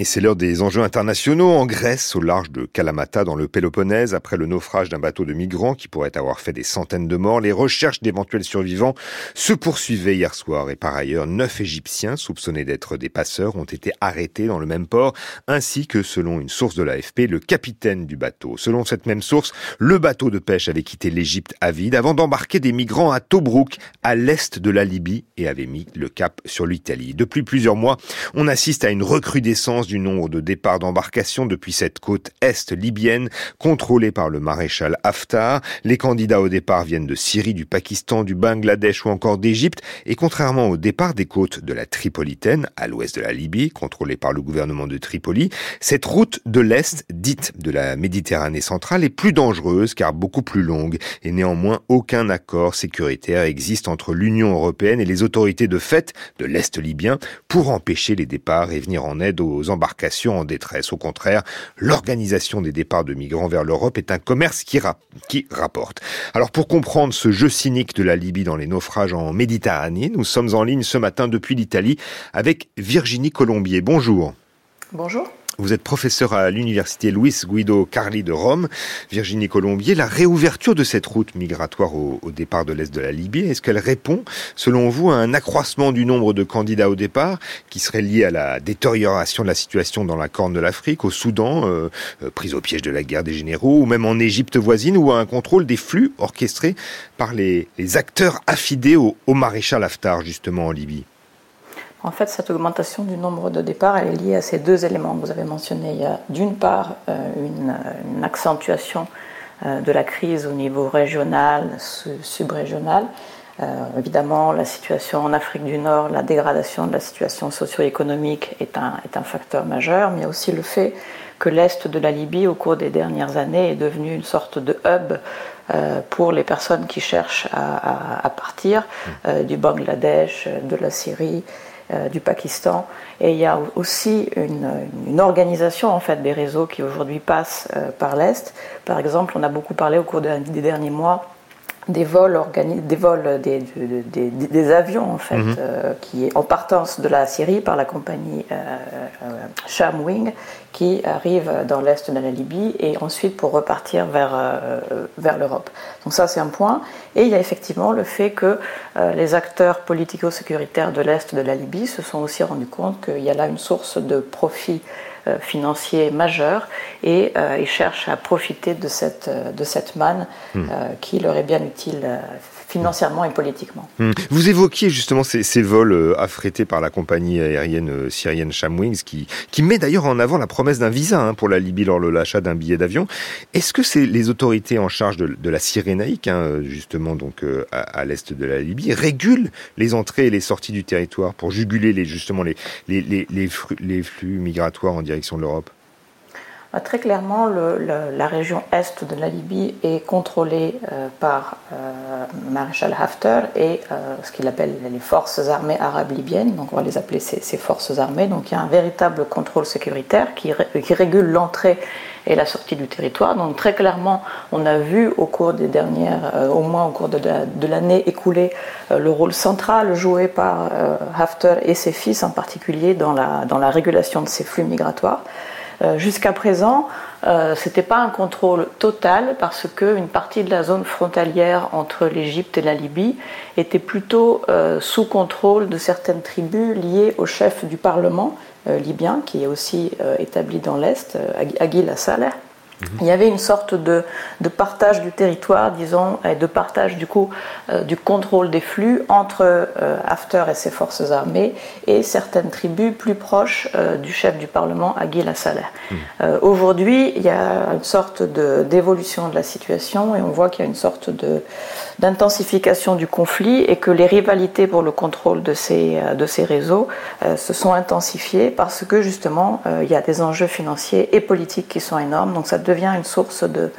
Et c'est l'heure des enjeux internationaux en Grèce, au large de Kalamata, dans le Péloponnèse, après le naufrage d'un bateau de migrants qui pourrait avoir fait des centaines de morts. Les recherches d'éventuels survivants se poursuivaient hier soir et par ailleurs, neuf Égyptiens soupçonnés d'être des passeurs ont été arrêtés dans le même port, ainsi que, selon une source de l'AFP, le capitaine du bateau. Selon cette même source, le bateau de pêche avait quitté l'Égypte à vide avant d'embarquer des migrants à Tobruk, à l'est de la Libye, et avait mis le cap sur l'Italie. Depuis plusieurs mois, on assiste à une recrudescence du nombre de départs d'embarcations depuis cette côte est libyenne contrôlée par le maréchal Haftar. Les candidats au départ viennent de Syrie, du Pakistan, du Bangladesh ou encore d'Égypte. Et contrairement au départ des côtes de la Tripolitaine, à l'ouest de la Libye, contrôlée par le gouvernement de Tripoli, cette route de l'Est, dite de la Méditerranée centrale, est plus dangereuse car beaucoup plus longue. Et néanmoins, aucun accord sécuritaire existe entre l'Union européenne et les autorités de fait de l'Est libyen pour empêcher les départs et venir en aide aux embarcations en détresse. Au contraire, l'organisation des départs de migrants vers l'Europe est un commerce qui, qui rapporte. Alors pour comprendre ce jeu cynique de la Libye dans les naufrages en Méditerranée, nous sommes en ligne ce matin depuis l'Italie avec Virginie Colombier. Bonjour. Bonjour. Vous êtes professeur à l'université Luis Guido Carli de Rome. Virginie Colombier, la réouverture de cette route migratoire au, départ de l'Est de la Libye, est-ce qu'elle répond, selon vous, à un accroissement du nombre de candidats au départ qui serait lié à la détérioration de la situation dans la Corne de l'Afrique, au Soudan, euh, euh, prise au piège de la guerre des généraux, ou même en Égypte voisine, ou à un contrôle des flux orchestrés par les, acteurs affidés au maréchal Haftar, justement, en Libye? En fait, cette augmentation du nombre de départs, elle est liée à ces deux éléments que vous avez mentionnés. Il y a d'une part euh, une, accentuation euh, de la crise au niveau régional, subrégional. Euh, évidemment, la situation en Afrique du Nord, la dégradation de la situation socio-économique est un, facteur majeur, mais aussi le fait que l'Est de la Libye, au cours des dernières années, est devenu une sorte de hub pour les personnes qui cherchent à, partir du Bangladesh, de la Syrie, euh, du Pakistan. Et il y a aussi une, organisation en fait des réseaux qui aujourd'hui passent euh, par l'Est. Par exemple, on a beaucoup parlé au cours des derniers mois des vols, des, vols des, des, avions en fait, mhm. euh, qui en partance de la Syrie par la compagnie euh, euh, Shamwing qui arrive dans l'est de la Libye et ensuite pour repartir vers, vers l'Europe. Donc ça c'est un point. Et il y a effectivement le fait que les acteurs politico-sécuritaires de l'est de la Libye se sont aussi rendus compte qu'il y a là une source de profit euh, financier majeur et euh, ils cherchent à profiter de cette, euh, de cette manne hmm. qui leur est bien utile financièrement et politiquement. Hmm. Vous évoquiez justement ces, ces, vols euh, affrétés par la compagnie aérienne euh, syrienne Shamwings, qui, qui met d'ailleurs en avant la promesse d'un visa hein, pour la Libye lors de l'achat d'un billet d'avion. Est-ce que c'est les autorités en charge de, la Cyrénaïque, hein, justement donc euh, à, l'est de la Libye, régulent les entrées et les sorties du territoire pour juguler les, justement les, les, les, les flux migratoires en direction de l'Europe? Très clairement, la région est de la Libye est contrôlée euh, par euh, maréchal Haftar et euh, ce qu'il appelle les forces armées arabes libyennes, donc on va les appeler ces, forces armées. Donc il y a un véritable contrôle sécuritaire qui, régule l'entrée et la sortie du territoire. Donc très clairement, on a vu au cours des dernières, au moins au cours de, l'année écoulée, le rôle central joué par Haftar et ses fils en particulier dans la régulation de ces flux migratoires. Euh, jusqu'à présent, euh, ce n'était pas un contrôle total parce qu'une partie de la zone frontalière entre l'Égypte et la Libye était plutôt euh, sous contrôle de certaines tribus liées au chef du Parlement libyen, qui est aussi établi dans l'Est, Aguila Saleh. Il y avait une sorte de, de, partage du territoire, disons, et de partage du coup euh, du contrôle des flux entre euh, Haftar et ses forces armées et certaines tribus plus proches euh, du chef du Parlement, Aguila Saleh. Hmm. Aujourd'hui, il y a une sorte d'évolution de, la situation et on voit qu'il y a une sorte d'intensification du conflit et que les rivalités pour le contrôle de ces, de ces réseaux se sont intensifiées parce que justement, il y a des enjeux financiers et politiques qui sont énormes. Donc ça devient une source de,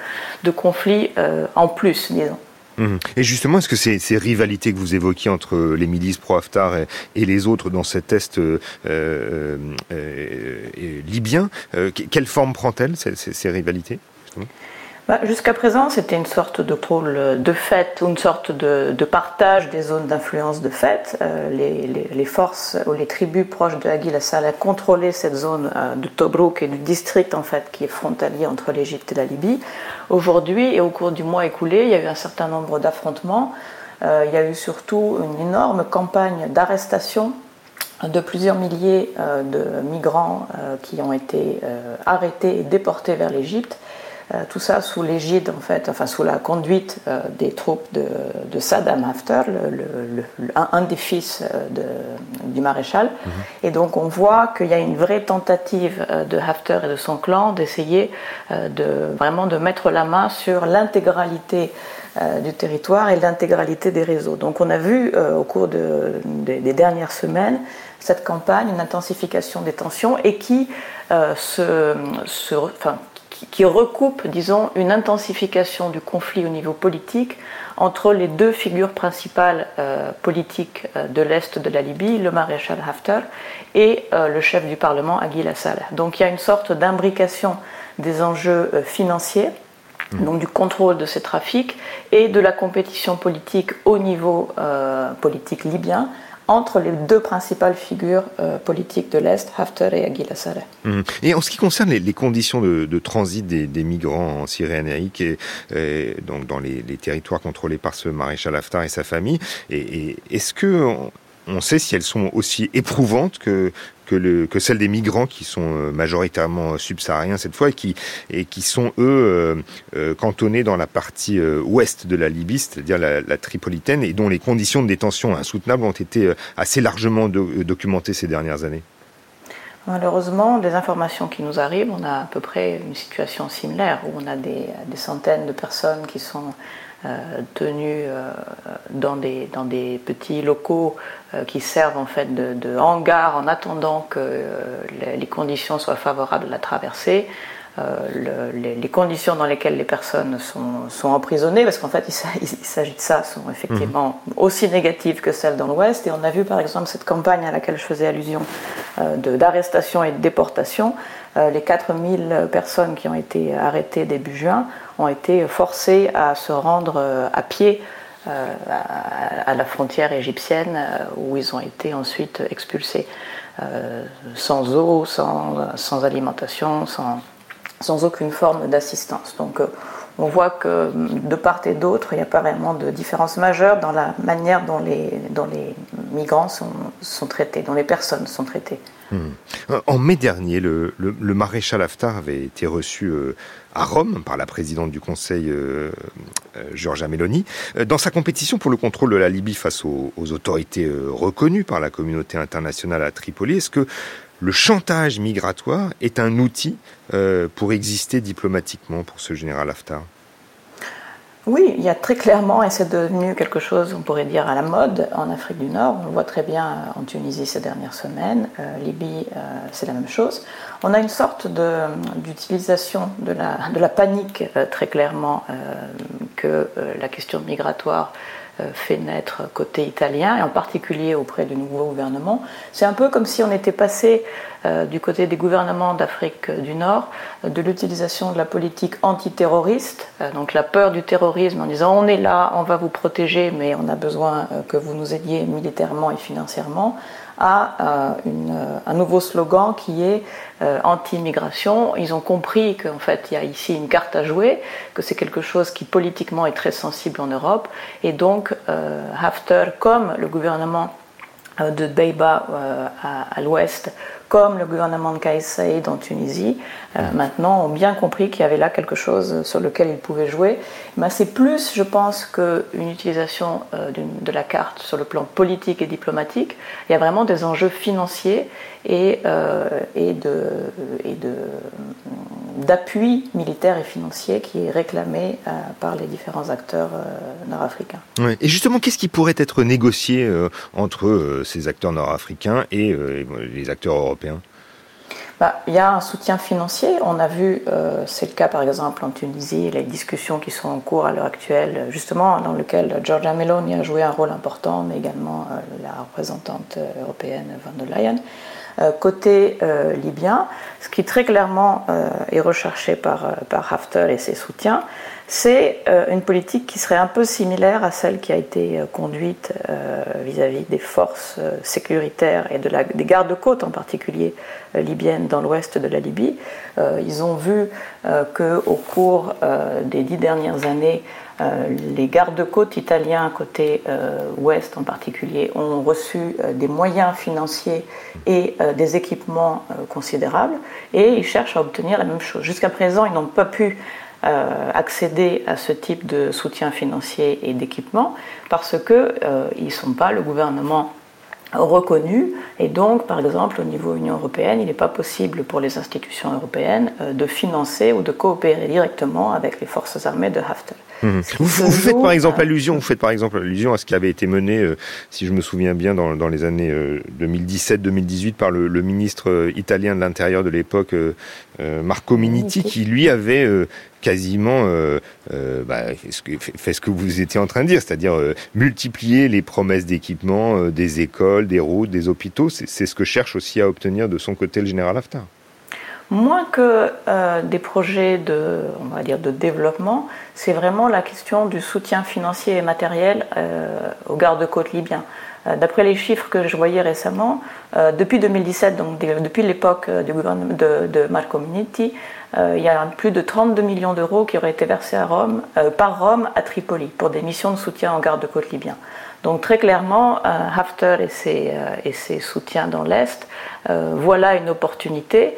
de conflit euh, en plus, disons. Mhm. Et justement, est-ce que ces, rivalités que vous évoquiez entre les milices pro-Haftar et, les autres dans cet Est euh, euh, libyen, quelle forme prend-elle, ces, rivalités bah, Jusqu'à présent, c'était une sorte de contrôle de fait, une sorte de, partage des zones d'influence de fait. Euh, les, forces ou les tribus proches de Aguil Saleh contrôlaient cette zone euh, de Tobruk et du district en fait qui est frontalier entre l'Égypte et la Libye. Aujourd'hui et au cours du mois écoulé, il y a eu un certain nombre d'affrontements. Euh, il y a eu surtout une énorme campagne d'arrestation de plusieurs milliers de migrants qui ont été arrêtés et déportés vers l'Égypte. Euh, tout ça sous l'égide, en fait, enfin sous la conduite euh, des troupes de, Saddam Haftar, un, des fils euh, du maréchal. Mhm. Et donc on voit qu'il y a une vraie tentative de Haftar et de son clan d'essayer de vraiment de mettre la main sur l'intégralité du territoire et l'intégralité des réseaux. Donc on a vu au cours des dernières semaines cette campagne, une intensification des tensions et qui se, se enfin, qui recoupe, disons, une intensification du conflit au niveau politique entre les deux figures principales euh, politiques euh, de l'Est de la Libye, le maréchal Haftar et euh, le chef du Parlement, Aguil Saleh. Donc il y a une sorte d'imbrication des enjeux financiers, mmh. donc du contrôle de ces trafics, et de la compétition politique au niveau politique libyen, entre les deux principales figures euh, politiques de l'Est, Haftar et Aguila. Mmh. Et en ce qui concerne les, conditions de, transit des, migrants en Syrie amérique, et, donc dans les, territoires contrôlés par ce maréchal Haftar et sa famille, et, est-ce que on sait si elles sont aussi éprouvantes que, que, celles des migrants qui sont euh, majoritairement subsahariens cette fois et qui, et qui sont eux euh, euh, cantonnés dans la partie ouest de la Libye, c'est-à-dire la, Tripolitaine, et dont les conditions de détention insoutenables ont été assez largement documentées ces dernières années. Malheureusement, des informations qui nous arrivent, on a à peu près une situation similaire où on a des centaines de personnes qui sont euh, tenus euh, dans, des, dans des petits locaux euh, qui servent en fait de, de hangar en attendant que les conditions soient favorables à la traversée. Euh, les, conditions dans lesquelles les personnes sont, sont emprisonnées, parce qu'en fait il, s'agit de ça, sont effectivement mhm. aussi négatives que celles dans l'Ouest. Et on a vu par exemple cette campagne à laquelle je faisais allusion euh, d'arrestation et de déportation. Euh, les 4000 personnes qui ont été arrêtées début juin ont été forcées à se rendre à pied à, la frontière égyptienne où ils ont été ensuite expulsés. sans eau, sans, sans alimentation, sans, sans aucune forme d'assistance. Donc euh, on voit que de part et d'autre, il n'y a pas vraiment de différence majeure dans la manière dont les, migrants sont, traités, dont les personnes sont traitées. Hmm. En mai dernier, le, maréchal Haftar avait été reçu euh, à Rome par la présidente du Conseil, euh, Giorgia Meloni, dans sa compétition pour le contrôle de la Libye face aux, aux autorités reconnues par la communauté internationale à Tripoli. Est-ce que le chantage migratoire est un outil euh, pour exister diplomatiquement pour ce général Haftar oui, il y a très clairement, et c'est devenu quelque chose, on pourrait dire, à la mode en Afrique du Nord. On le voit très bien en Tunisie ces dernières semaines. Euh, Libye, euh, c'est la même chose. On a une sorte d'utilisation de, la, panique, très clairement, que la question migratoire euh, fait naître côté italien, et en particulier auprès du nouveau gouvernement. C'est un peu comme si on était passé euh, du côté des gouvernements d'Afrique du Nord de l'utilisation de la politique antiterroriste, euh, donc la peur du terrorisme en disant on est là, on va vous protéger, mais on a besoin que vous nous aidiez militairement et financièrement, à un nouveau slogan qui est euh, anti-immigration. Ils ont compris qu'en fait, il y a ici une carte à jouer, que c'est quelque chose qui politiquement est très sensible en Europe. Et donc, euh, Haftar, comme le gouvernement euh, de Beiba à l'ouest, comme le gouvernement de Kais Saïd en Tunisie, euh, maintenant ont bien compris qu'il y avait là quelque chose sur lequel ils pouvaient jouer. Mais c'est plus, je pense, qu'une utilisation euh, de la carte sur le plan politique et diplomatique. Il y a vraiment des enjeux financiers et, euh, et de, et de d'appui militaire et financier qui est réclamé par les différents acteurs nord-africains. Et justement, qu'est-ce qui pourrait être négocié entre ces acteurs nord-africains et les acteurs européens bah, il y a un soutien financier. On a vu, euh, c'est le cas par exemple en Tunisie, les discussions qui sont en cours à l'heure actuelle, justement dans lequel Giorgia Meloni a joué un rôle important, mais également euh, la représentante européenne Van der Leyen. Côté libyen, ce qui très clairement est recherché par, par Haftar et ses soutiens, c'est une politique qui serait un peu similaire à celle qui a été conduite vis-à-vis des forces sécuritaires et de la, des gardes-côtes en particulier libyennes dans l'ouest de la Libye. ils ont vu qu'au cours des dix dernières années, euh, les gardes-côtes italiens, côté euh, ouest en particulier, ont reçu euh, des moyens financiers et des équipements considérables et ils cherchent à obtenir la même chose. Jusqu'à présent, ils n'ont pas pu accéder à ce type de soutien financier et d'équipement parce qu'ils ne sont pas le gouvernement reconnu et donc par exemple au niveau Union européenne il n'est pas possible pour les institutions européennes de financer ou de coopérer directement avec les forces armées de Haftar. Vous, faites par exemple allusion, vous faites par exemple allusion à ce qui avait été mené, euh, si je me souviens bien, dans, dans les années 2017-2018 euh, par le, le, ministre euh, italien de l'Intérieur de l'époque, Marco Minniti, qui lui avait quasiment bah, fait ce que vous étiez en train de dire, c'est-à-dire multiplier les promesses d'équipement des écoles, des routes, des hôpitaux. C'est ce que cherche aussi à obtenir de son côté le général Haftar. Moins que euh, des projets de, on va dire, de développement, c'est vraiment la question du soutien financier et matériel euh, aux gardes-côtes libyens. Euh, d'après les chiffres que je voyais récemment, depuis 2017, donc depuis l'époque du gouvernement de, de Marco Minniti, il y a plus de 32 millions d'euros qui auraient été versés à Rome, par Rome à Tripoli pour des missions de soutien aux gardes-côtes libyens. Donc très clairement, Haftar et ses, et ses soutiens dans l'Est, voilà une opportunité euh,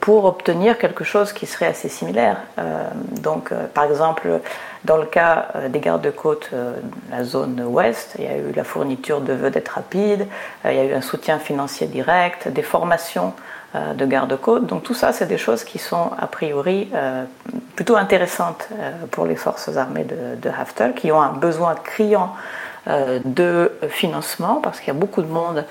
pour obtenir quelque chose qui serait assez similaire. Euh, donc, euh, par exemple, dans le cas des gardes-côtes, la zone ouest, il y a eu la fourniture de vedettes rapides, il y a eu un soutien financier direct, des formations de gardes-côtes. Donc tout ça, c'est des choses qui sont a priori plutôt intéressantes pour les forces armées de, de, Haftar, qui ont un besoin criant de financement, parce qu'il y a beaucoup de monde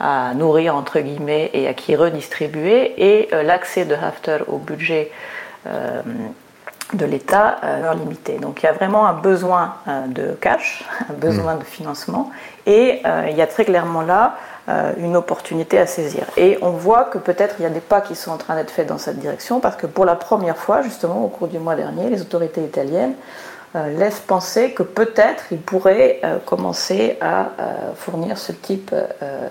à nourrir entre guillemets et à qui redistribuer, et euh, l'accès de Haftar au budget euh, de l'État euh, limité. Donc il y a vraiment un besoin de cash, un besoin de financement, et il y a très clairement là une opportunité à saisir. Et on voit que peut-être il y a des pas qui sont en train d'être faits dans cette direction, parce que pour la première fois, justement, au cours du mois dernier, les autorités italiennes euh, laisse penser que peut-être il pourrait euh, commencer à euh, fournir ce type,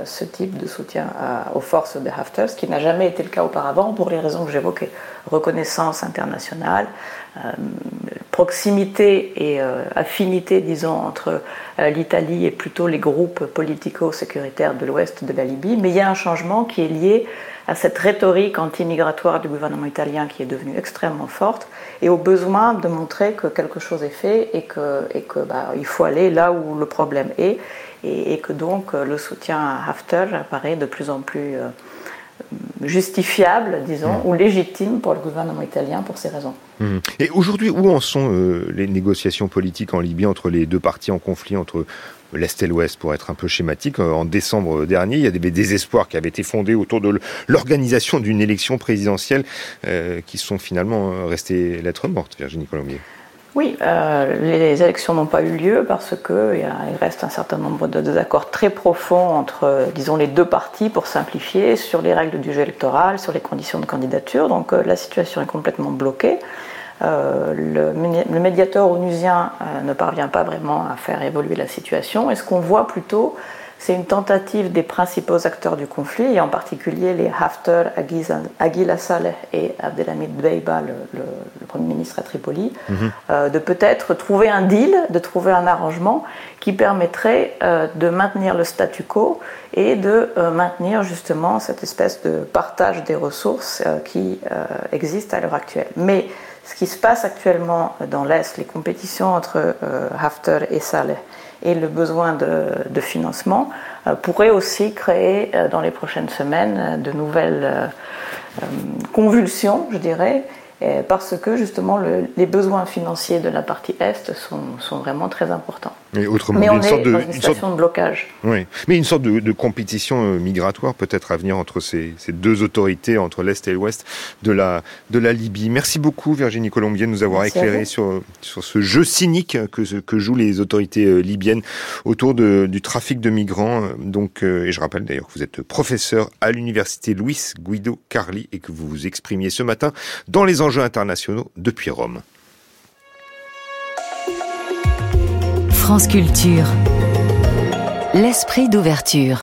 ce type de soutien aux forces de Haftar, ce qui n'a jamais été le cas auparavant pour les raisons que j'évoquais. Reconnaissance internationale, proximité et affinité, disons, entre l'Italie et plutôt les groupes politico-sécuritaires de l'ouest de la Libye, mais il y a un changement qui est lié à cette rhétorique anti-migratoire du gouvernement italien qui est devenue extrêmement forte et au besoin de montrer que quelque chose est fait et qu'il et que, bah, il faut aller là où le problème est. Et, que donc le soutien à Haftar apparaît de plus en plus euh, justifiable, disons, mmh. ou légitime pour le gouvernement italien pour ces raisons. Mmh. Et aujourd'hui, où en sont euh, les négociations politiques en Libye entre les deux parties en conflit, entre l'Est et l'Ouest, pour être un peu schématique. Euh, en décembre dernier, il y a des désespoirs qui avaient été fondés autour de l'organisation d'une élection présidentielle euh, qui sont finalement restées lettres mortes, Virginie Colombier. Oui, les élections n'ont pas eu lieu parce qu'il reste un certain nombre de désaccords très profonds entre, disons, les deux parties, pour simplifier, sur les règles du jeu électoral, sur les conditions de candidature. Donc la situation est complètement bloquée. Euh, le, médiateur onusien euh, ne parvient pas vraiment à faire évoluer la situation. Et ce qu'on voit plutôt, c'est une tentative des principaux acteurs du conflit, et en particulier les Haftar, Aguila Saleh et Abdelhamid Beiba, le, Premier ministre à Tripoli, mhm. euh, de peut-être trouver un deal, de trouver un arrangement qui permettrait de maintenir le statu quo et de maintenir justement cette espèce de partage des ressources qui existe à l'heure actuelle. Mais ce qui se passe actuellement dans l'Est, les compétitions entre euh, Haftar et Saleh et le besoin de, financement euh, pourrait aussi créer euh, dans les prochaines semaines de nouvelles convulsions, je dirais, parce que justement les besoins financiers de la partie Est sont vraiment très importants. Mais on une est sorte de, dans une situation de blocage. Oui, mais une sorte de, compétition euh, migratoire peut-être à venir entre ces, deux autorités, entre l'Est et l'Ouest de la, de la Libye. Merci beaucoup Virginie Colombier de nous avoir éclairé sur, sur ce jeu cynique que, que jouent les autorités euh, libyennes autour de, du trafic de migrants. Donc, euh, et je rappelle d'ailleurs que vous êtes professeur à l'université Luis Guido Carli et que vous vous exprimiez ce matin dans les enjeux internationaux depuis Rome. France Culture. L'esprit d'ouverture.